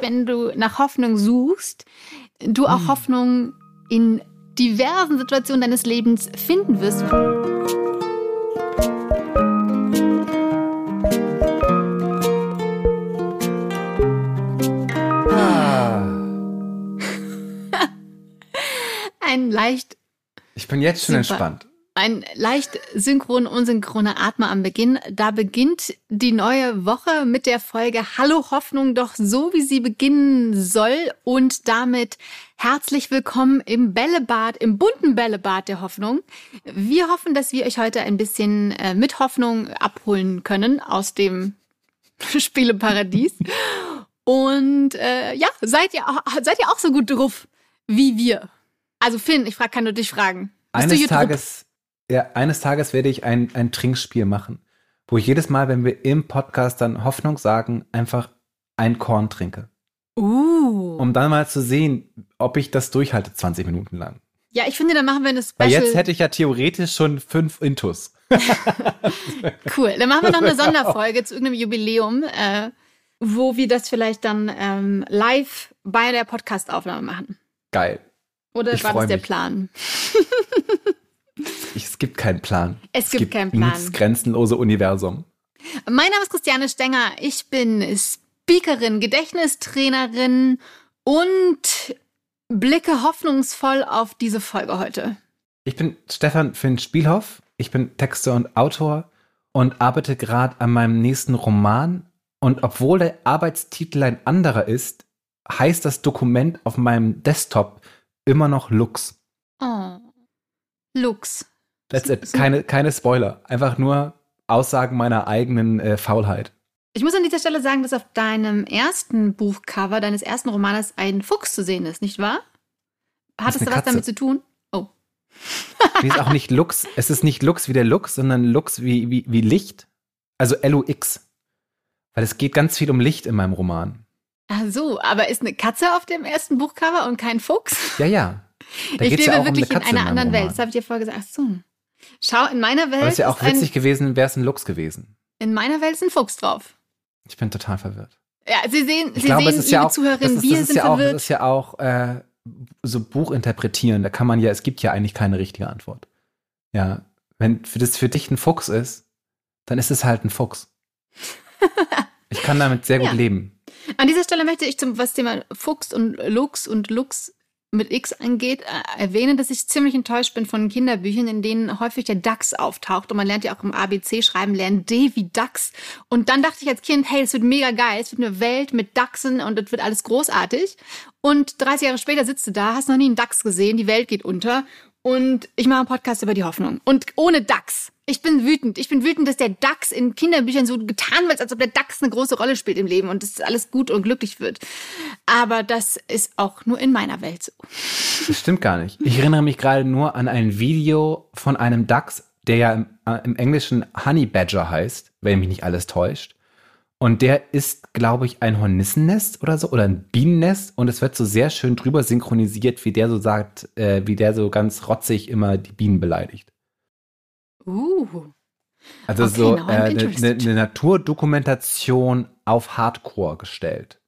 wenn du nach Hoffnung suchst, du auch hm. Hoffnung in diversen Situationen deines Lebens finden wirst. Ein leicht. Ich bin jetzt schon super. entspannt. Ein leicht synchron unsynchroner Atmer am Beginn. Da beginnt die neue Woche mit der Folge Hallo Hoffnung doch so, wie sie beginnen soll. Und damit herzlich willkommen im Bällebad, im bunten Bällebad der Hoffnung. Wir hoffen, dass wir euch heute ein bisschen äh, mit Hoffnung abholen können aus dem Spieleparadies. Und äh, ja, seid ihr, seid ihr auch so gut drauf wie wir? Also Finn, ich frage, kann nur dich fragen. Bist Eines Tages ja, eines Tages werde ich ein, ein Trinkspiel machen, wo ich jedes Mal, wenn wir im Podcast dann Hoffnung sagen, einfach ein Korn trinke. Uh. Um dann mal zu sehen, ob ich das durchhalte 20 Minuten lang. Ja, ich finde, dann machen wir eine Special. Weil jetzt hätte ich ja theoretisch schon fünf Intus. cool. Dann machen wir noch eine Sonderfolge zu irgendeinem Jubiläum, äh, wo wir das vielleicht dann ähm, live bei der Podcastaufnahme machen. Geil. Oder ich war das der Plan? Es gibt keinen Plan. Es, es gibt, gibt keinen Plan. Das grenzenlose Universum. Mein Name ist Christiane Stenger. Ich bin Speakerin, Gedächtnistrainerin und blicke hoffnungsvoll auf diese Folge heute. Ich bin Stefan Finn Spielhoff. Ich bin Texter und Autor und arbeite gerade an meinem nächsten Roman. Und obwohl der Arbeitstitel ein anderer ist, heißt das Dokument auf meinem Desktop immer noch Lux. Oh. Lux. That's it. Keine, keine Spoiler. Einfach nur Aussagen meiner eigenen äh, Faulheit. Ich muss an dieser Stelle sagen, dass auf deinem ersten Buchcover deines ersten Romanes ein Fuchs zu sehen ist, nicht wahr? Hat es da was damit zu tun? Oh. wie ist auch nicht Lux. Es ist nicht Lux wie der Lux, sondern Lux wie, wie, wie Licht. Also L-U-X. Weil es geht ganz viel um Licht in meinem Roman. Ach so, aber ist eine Katze auf dem ersten Buchcover und kein Fuchs? Ja, ja. Da ich lebe ja wirklich um in einer anderen Welt. Das habe ich dir vorher gesagt. Ach so. Schau, in meiner Welt. Aber es wäre auch witzig gewesen, wäre es ein Lux gewesen. In meiner Welt ist ein Fuchs drauf. Ich bin total verwirrt. Ja, Sie sehen, ich Sie glaube, sehen, liebe ja auch, Zuhörerinnen, wir sind ja verwirrt. Auch, das ist ja auch äh, so Buch interpretieren. Da kann man ja, es gibt ja eigentlich keine richtige Antwort. Ja, wenn für das für dich ein Fuchs ist, dann ist es halt ein Fuchs. ich kann damit sehr gut ja. leben. An dieser Stelle möchte ich zum was Thema Fuchs und Lux und Lux mit X angeht, äh, erwähnen, dass ich ziemlich enttäuscht bin von Kinderbüchern, in denen häufig der DAX auftaucht. Und man lernt ja auch im ABC schreiben lernen, D wie DAX. Und dann dachte ich als Kind, hey, es wird mega geil, es wird eine Welt mit DAXen und es wird alles großartig. Und 30 Jahre später sitzt du da, hast noch nie einen DAX gesehen, die Welt geht unter. Und ich mache einen Podcast über die Hoffnung. Und ohne DAX. Ich bin wütend. Ich bin wütend, dass der DAX in Kinderbüchern so getan wird, als ob der DAX eine große Rolle spielt im Leben und dass alles gut und glücklich wird. Aber das ist auch nur in meiner Welt so. Das stimmt gar nicht. Ich erinnere mich gerade nur an ein Video von einem DAX, der ja im, äh, im Englischen Honey Badger heißt, wenn mich nicht alles täuscht. Und der ist, glaube ich, ein Hornissennest oder so oder ein Bienennest und es wird so sehr schön drüber synchronisiert, wie der so sagt, äh, wie der so ganz rotzig immer die Bienen beleidigt. Uh. Also okay, so eine äh, ne, ne Naturdokumentation auf Hardcore gestellt.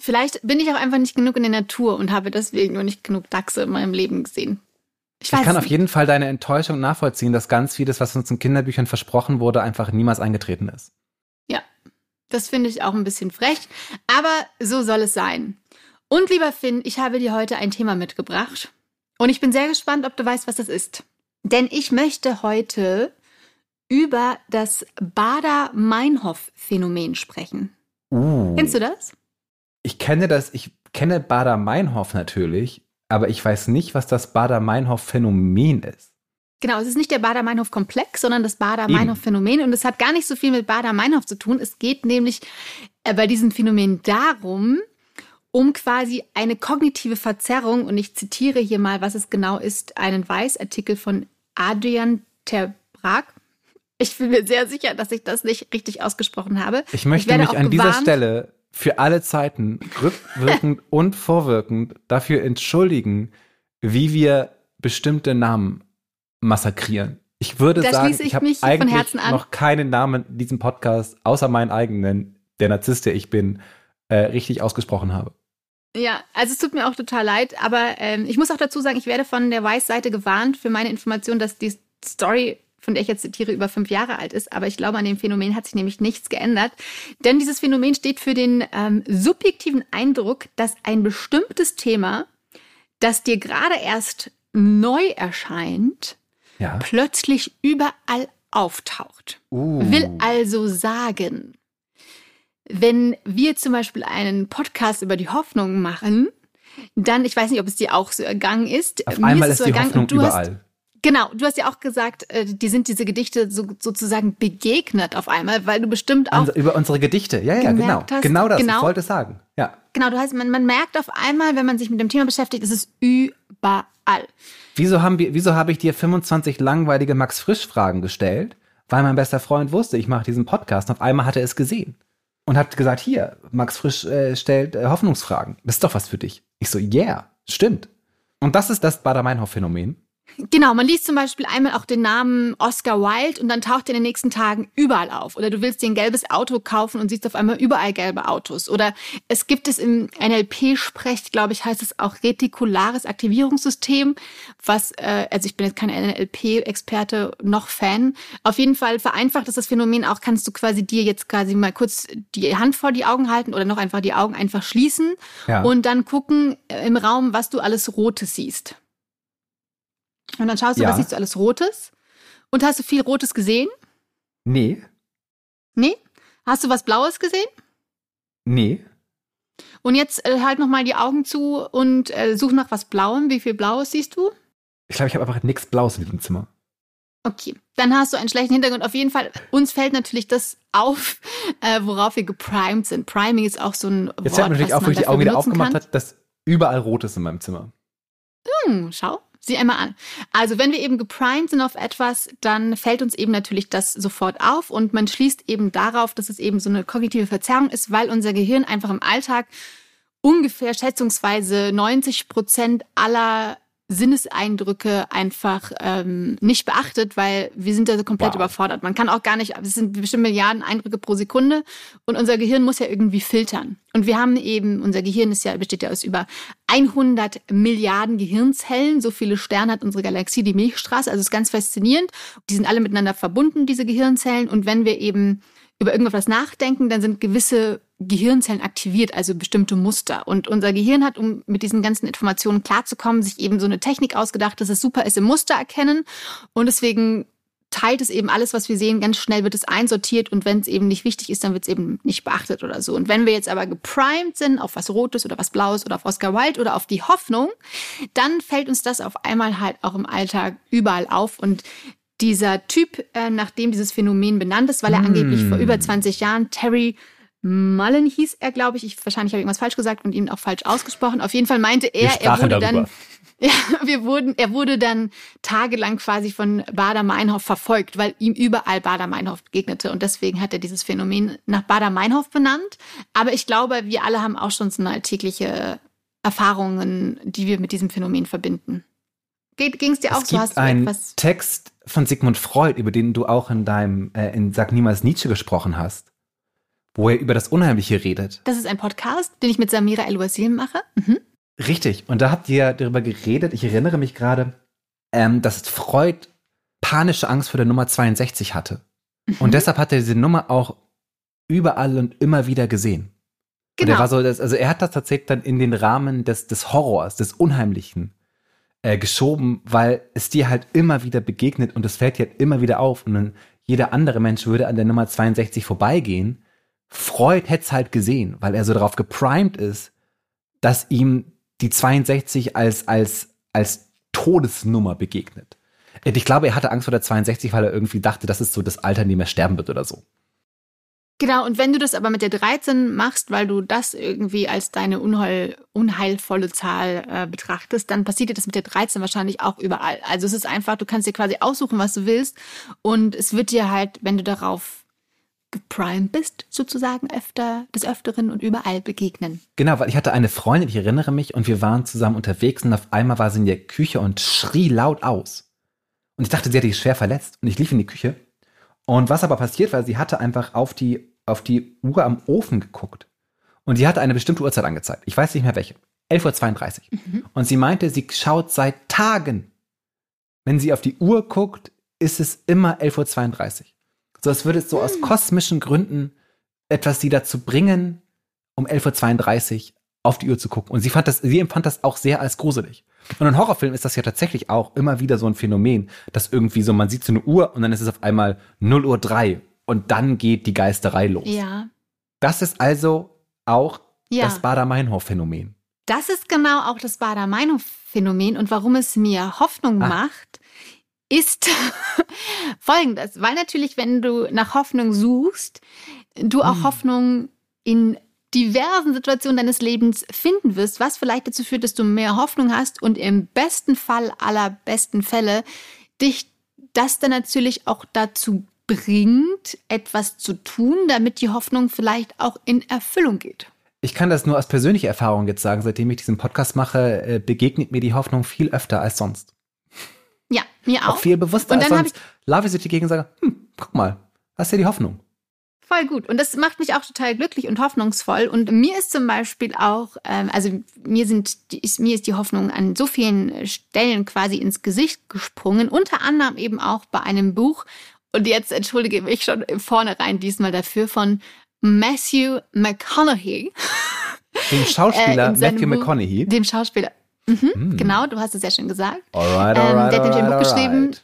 Vielleicht bin ich auch einfach nicht genug in der Natur und habe deswegen nur nicht genug Dachse in meinem Leben gesehen. Ich, ich kann auf jeden Fall deine Enttäuschung nachvollziehen, dass ganz vieles, was uns in Kinderbüchern versprochen wurde, einfach niemals eingetreten ist. Das finde ich auch ein bisschen frech, aber so soll es sein. Und lieber Finn, ich habe dir heute ein Thema mitgebracht und ich bin sehr gespannt, ob du weißt, was das ist. Denn ich möchte heute über das Bader-Meinhof-Phänomen sprechen. Uh. Kennst du das? Ich kenne das, ich kenne Bader-Meinhof natürlich, aber ich weiß nicht, was das Bader-Meinhof-Phänomen ist. Genau, es ist nicht der Bader-Meinhof-Komplex, sondern das Bader-Meinhof-Phänomen. Und es hat gar nicht so viel mit Bader-Meinhof zu tun. Es geht nämlich äh, bei diesem Phänomen darum, um quasi eine kognitive Verzerrung, und ich zitiere hier mal, was es genau ist, einen Weißartikel von Adrian Terbrag. Ich bin mir sehr sicher, dass ich das nicht richtig ausgesprochen habe. Ich möchte ich mich an dieser Stelle für alle Zeiten rückwirkend und vorwirkend dafür entschuldigen, wie wir bestimmte Namen massakrieren. Ich würde da sagen, ich, ich habe eigentlich noch keinen Namen in diesem Podcast, außer meinen eigenen, der Narzisst, der ich bin, äh, richtig ausgesprochen habe. Ja, also es tut mir auch total leid, aber ähm, ich muss auch dazu sagen, ich werde von der Weiß-Seite gewarnt für meine Information, dass die Story, von der ich jetzt zitiere, über fünf Jahre alt ist. Aber ich glaube, an dem Phänomen hat sich nämlich nichts geändert. Denn dieses Phänomen steht für den ähm, subjektiven Eindruck, dass ein bestimmtes Thema, das dir gerade erst neu erscheint, Ja. plötzlich überall auftaucht. Uh. Will also sagen, wenn wir zum Beispiel einen Podcast über die Hoffnung machen, dann, ich weiß nicht, ob es dir auch so ergangen ist. Auf mir einmal es ist so die ergangen Hoffnung und du Hast, überall. genau, du hast ja auch gesagt, äh, die sind diese Gedichte so, sozusagen begegnet auf einmal, weil du bestimmt auch über unsere Gedichte. Ja, ja, genau. hast, genau das. genau. Ich wollte sagen. Ja. Genau, du heißt, man, man merkt auf einmal, wenn man sich mit dem Thema beschäftigt, ist es überall. Wieso, haben wir, wieso habe ich dir 25 langweilige Max Frisch-Fragen gestellt? Weil mein bester Freund wusste, ich mache diesen Podcast. Und auf einmal hat er es gesehen. Und hat gesagt, hier, Max Frisch äh, stellt äh, Hoffnungsfragen. Das ist doch was für dich. Ich so, yeah, stimmt. Und das ist das Bader-Meinhof-Phänomen. Genau, man liest zum Beispiel einmal auch den Namen Oscar Wilde und dann taucht er in den nächsten Tagen überall auf. Oder du willst dir ein gelbes Auto kaufen und siehst auf einmal überall gelbe Autos. Oder es gibt es im NLP-Sprech, glaube ich, heißt es auch retikulares Aktivierungssystem, was, äh, also ich bin jetzt kein NLP-Experte noch Fan. Auf jeden Fall vereinfacht ist das Phänomen auch, kannst du quasi dir jetzt quasi mal kurz die Hand vor die Augen halten oder noch einfach die Augen einfach schließen Ja. und dann gucken äh, im Raum, was du alles Rotes siehst. Und dann schaust du, Ja. was siehst du alles Rotes? Und hast du viel Rotes gesehen? Nee, Nee? Hast du was Blaues gesehen? nee. Und jetzt äh, halt nochmal die Augen zu und äh, such nach was Blauem. Wie viel Blaues siehst du? Ich glaube, ich habe einfach nichts Blaues in diesem Zimmer. Okay, dann hast du einen schlechten Hintergrund. Auf jeden Fall, uns fällt natürlich das auf, äh, worauf wir geprimed sind. Priming ist auch so ein Jetzt Wort, fällt mir natürlich auf, wo ich die Augen wieder aufgemacht habe, dass überall rot ist in meinem Zimmer. Hm, schau, sieh einmal an. Also wenn wir eben geprimed sind auf etwas, dann fällt uns eben natürlich das sofort auf und man schließt eben darauf, dass es eben so eine kognitive Verzerrung ist, weil unser Gehirn einfach im Alltag ungefähr schätzungsweise 90 Prozent aller Sinneseindrücke einfach ähm, nicht beachtet, weil wir sind da so komplett Wow. überfordert. Man kann auch gar nicht, es sind bestimmt Milliarden Eindrücke pro Sekunde und unser Gehirn muss ja irgendwie filtern. Und wir haben eben, unser Gehirn ist ja, besteht ja aus über 100 Milliarden Gehirnzellen. So viele Sterne hat unsere Galaxie, die Milchstraße. Also es ist ganz faszinierend. Die sind alle miteinander verbunden, diese Gehirnzellen. Und wenn wir eben über irgendwas nachdenken, dann sind gewisse Gehirnzellen aktiviert, also bestimmte Muster. Und unser Gehirn hat, um mit diesen ganzen Informationen klarzukommen, sich eben so eine Technik ausgedacht, dass es super ist im Muster erkennen. Und deswegen teilt es eben alles, was wir sehen, ganz schnell wird es einsortiert und wenn es eben nicht wichtig ist, dann wird es eben nicht beachtet oder so. Und wenn wir jetzt aber geprimed sind auf was Rotes oder was Blaues oder auf Oscar Wilde oder auf die Hoffnung, dann fällt uns das auf einmal halt auch im Alltag überall auf und dieser Typ, äh, nachdem dieses Phänomen benannt ist, weil er angeblich vor über 20 Jahren Terry Mullen hieß er, glaube ich. ich wahrscheinlich habe ich irgendwas falsch gesagt und ihn auch falsch ausgesprochen. Auf jeden Fall meinte er, er wurde darüber. dann ja, wir wurden, er wurde dann tagelang quasi von Bader-Meinhof verfolgt, weil ihm überall Bader-Meinhof begegnete. Und deswegen hat er dieses Phänomen nach Bader-Meinhof benannt. Aber ich glaube, wir alle haben auch schon so eine alltägliche Erfahrungen, die wir mit diesem Phänomen verbinden. Ging es dir auch es so? gibt Hast du einen etwas? Text von Sigmund Freud, über den du auch in deinem, äh, in Sag niemals Nietzsche gesprochen hast, wo er über das Unheimliche redet. Das ist ein Podcast, den ich mit Samira El-Wazir mache. Mhm. Richtig. Und da habt ihr darüber geredet, ich erinnere mich gerade, ähm, dass Freud panische Angst vor der Nummer 62 hatte. Mhm. Und deshalb hat er diese Nummer auch überall und immer wieder gesehen. Und Genau. er war so, also er hat das tatsächlich dann in den Rahmen des, des Horrors, des Unheimlichen äh, geschoben, weil es dir halt immer wieder begegnet und es fällt dir halt immer wieder auf. Und dann jeder andere Mensch würde an der Nummer 62 vorbeigehen. Freud hätte es halt gesehen, weil er so darauf geprimed ist, dass ihm die 62 als, als, als Todesnummer begegnet. Ich glaube, er hatte Angst vor der 62, weil er irgendwie dachte, das ist so das Alter, in dem er sterben wird oder so. Genau, und wenn du das aber mit der 13 machst, weil du das irgendwie als deine unheil, unheilvolle Zahl äh, betrachtest, dann passiert dir das mit der 13 wahrscheinlich auch überall. Also es ist einfach, du kannst dir quasi aussuchen, was du willst und es wird dir halt, wenn du darauf geprimed bist, sozusagen öfter, des Öfteren und überall begegnen. Genau, weil ich hatte eine Freundin, ich erinnere mich, und wir waren zusammen unterwegs und auf einmal war sie in der Küche und schrie laut aus. Und ich dachte, sie hätte sich schwer verletzt. Und ich lief in die Küche. Und was aber passiert war, sie hatte einfach auf die, auf die Uhr am Ofen geguckt. Und die hatte eine bestimmte Uhrzeit angezeigt. Ich weiß nicht mehr welche. 11.32 Uhr. Mhm. Und sie meinte, sie schaut seit Tagen. Wenn sie auf die Uhr guckt, ist es immer 11.32 Uhr. So, als würde es so aus hm. kosmischen Gründen etwas sie dazu bringen, um 11.32 Uhr auf die Uhr zu gucken. Und sie fand das, sie empfand das auch sehr als gruselig. Und in Horrorfilmen ist das ja tatsächlich auch immer wieder so ein Phänomen, dass irgendwie so, man sieht so eine Uhr und dann ist es auf einmal 0 Uhr 3 und dann geht die Geisterei los. Ja. Das ist also auch ja. das Bader-Meinhof-Phänomen. Das ist genau auch das Bader-Meinhof-Phänomen und warum es mir Hoffnung ah. macht, ist folgendes, weil natürlich, wenn du nach Hoffnung suchst, du auch hm. Hoffnung in diversen Situationen deines Lebens finden wirst, was vielleicht dazu führt, dass du mehr Hoffnung hast und im besten Fall aller besten Fälle dich das dann natürlich auch dazu bringt, etwas zu tun, damit die Hoffnung vielleicht auch in Erfüllung geht. Ich kann das nur aus persönlicher Erfahrung jetzt sagen, seitdem ich diesen Podcast mache, äh, begegnet mir die Hoffnung viel öfter als sonst. Mir auch. Auch viel bewusster und als sonst. Ich sich gegen und sage, hm, guck mal, hast ja die Hoffnung. Voll gut. Und das macht mich auch total glücklich und hoffnungsvoll. Und mir ist zum Beispiel auch, ähm, also mir sind, ist, mir ist die Hoffnung an so vielen Stellen quasi ins Gesicht gesprungen. Unter anderem eben auch bei einem Buch. Und jetzt entschuldige mich schon vornherein diesmal dafür von Matthew McConaughey. Dem Schauspieler äh, Matthew Buch, McConaughey. Dem Schauspieler Mhm, mm. Genau, du hast es sehr schön gesagt. Alright, alright, ähm, der hat nämlich ein Buch geschrieben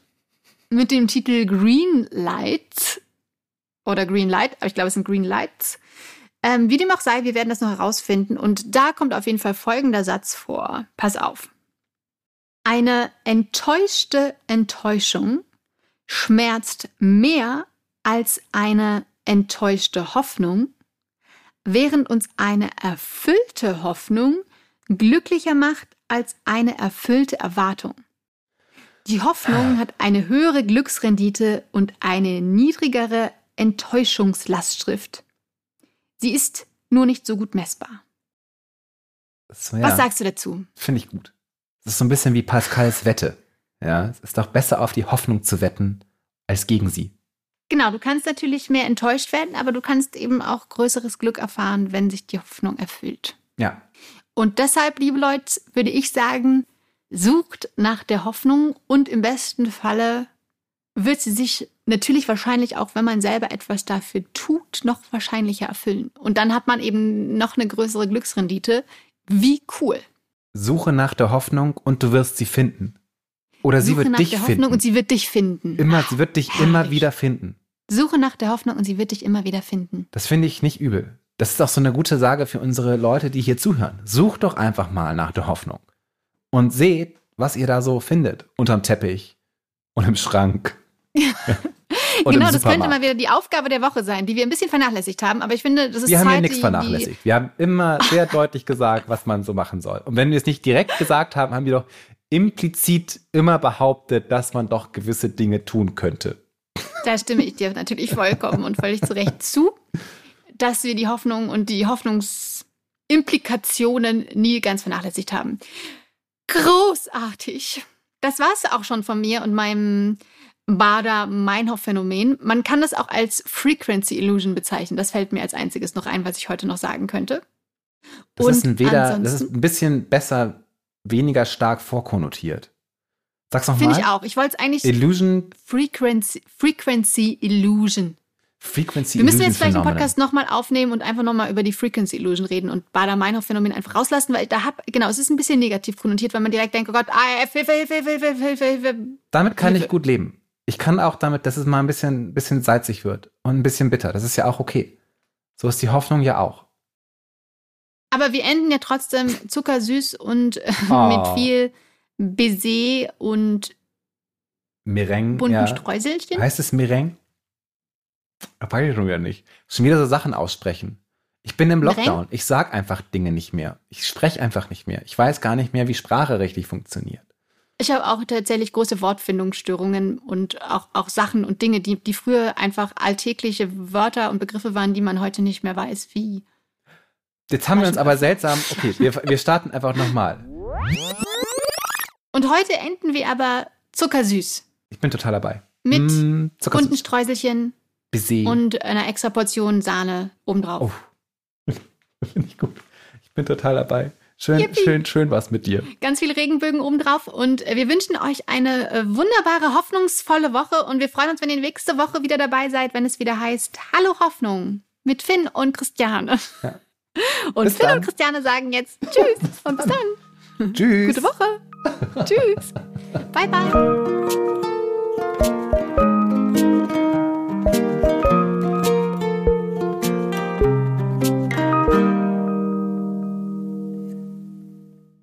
mit dem Titel Green Lights oder Green Light, aber ich glaube, es sind Green Lights. Ähm, wie dem auch sei, wir werden das noch herausfinden. Und da kommt auf jeden Fall folgender Satz vor. Pass auf. Eine enttäuschte Enttäuschung schmerzt mehr als eine enttäuschte Hoffnung, während uns eine erfüllte Hoffnung glücklicher macht als eine erfüllte Erwartung. Die Hoffnung hat eine höhere Glücksrendite und eine niedrigere Enttäuschungslastschrift. Sie ist nur nicht so gut messbar. So, ja. Was sagst du dazu? Finde ich gut. Das ist so ein bisschen wie Pascals Wette. Ja, es ist doch besser auf die Hoffnung zu wetten als gegen sie. Genau, du kannst natürlich mehr enttäuscht werden, aber du kannst eben auch größeres Glück erfahren, wenn sich die Hoffnung erfüllt. Ja. Und deshalb, liebe Leute, würde ich sagen, sucht nach der Hoffnung und im besten Falle wird sie sich natürlich wahrscheinlich auch, wenn man selber etwas dafür tut, noch wahrscheinlicher erfüllen. Und dann hat man eben noch eine größere Glücksrendite. Wie cool. Suche nach der Hoffnung und du wirst sie finden. Oder Suche sie wird nach dich der finden. Hoffnung und sie wird dich finden. Immer, sie wird dich Herrlich. immer wieder finden. Suche nach der Hoffnung und sie wird dich immer wieder finden. Das finde ich nicht übel. Das ist auch so eine gute Sage für unsere Leute, die hier zuhören. Sucht doch einfach mal nach der Hoffnung und seht, was ihr da so findet unterm Teppich und im Schrank. genau, das könnte mal wieder die Aufgabe der Woche sein, die wir ein bisschen vernachlässigt haben. Aber ich finde, das ist Wir Zeit, haben ja nichts vernachlässigt. Wir haben immer sehr deutlich gesagt, was man so machen soll. Und wenn wir es nicht direkt gesagt haben, haben wir doch implizit immer behauptet, dass man doch gewisse Dinge tun könnte. Da stimme ich dir natürlich vollkommen und völlig zu Recht zu dass wir die Hoffnung und die Hoffnungsimplikationen nie ganz vernachlässigt haben. Großartig. Das war es auch schon von mir und meinem Bader-Meinhof-Phänomen. Man kann das auch als Frequency Illusion bezeichnen. Das fällt mir als einziges noch ein, was ich heute noch sagen könnte. Das, und ist, ein weder, das ist ein bisschen besser, weniger stark vorkonnotiert. Sag's nochmal. Finde ich auch. Ich wollte es eigentlich. Illusion. Frequency, Frequency Illusion. Frequency Wir müssen jetzt vielleicht den Podcast nochmal aufnehmen und einfach nochmal über die Frequency Illusion reden und Bader-Meinhof-Phänomen einfach rauslassen, weil da hab, genau, es ist ein bisschen negativ konnotiert, weil man direkt denkt, oh Gott, ah, Hilfe, Hilfe, Hilfe, Hilfe, Hilfe. Damit kann Hilfe. ich gut leben. Ich kann auch damit, dass es mal ein bisschen, bisschen salzig wird und ein bisschen bitter. Das ist ja auch okay. So ist die Hoffnung ja auch. Aber wir enden ja trotzdem zuckersüß und oh. mit viel Baiser und Meringue. bunten ja. Streuselchen. Heißt es Meringue? Weiß ich schon wieder nicht. Schon wieder so Sachen aussprechen. Ich bin im Lockdown. Ich sag einfach Dinge nicht mehr. Ich spreche einfach nicht mehr. Ich weiß gar nicht mehr, wie Sprache richtig funktioniert. Ich habe auch tatsächlich große Wortfindungsstörungen und auch, auch Sachen und Dinge, die, die früher einfach alltägliche Wörter und Begriffe waren, die man heute nicht mehr weiß, wie. Jetzt haben wir uns aber seltsam. Okay, wir, wir starten einfach nochmal. Und heute enden wir aber zuckersüß. Ich bin total dabei. Mit mm, bunten Streuselchen, Baiser. Und eine extra Portion Sahne obendrauf. Oh. Finde ich gut. Ich bin total dabei. Schön, Yippie. schön, schön was mit dir. Ganz viele Regenbögen obendrauf und äh, wir wünschen euch eine äh, wunderbare, hoffnungsvolle Woche und wir freuen uns, wenn ihr nächste Woche wieder dabei seid, wenn es wieder heißt Hallo Hoffnung mit Finn und Christiane. Ja. Und bis Finn dann. und Christiane sagen jetzt Tschüss und bis dann. Tschüss. Gute Woche. Tschüss. Bye, bye.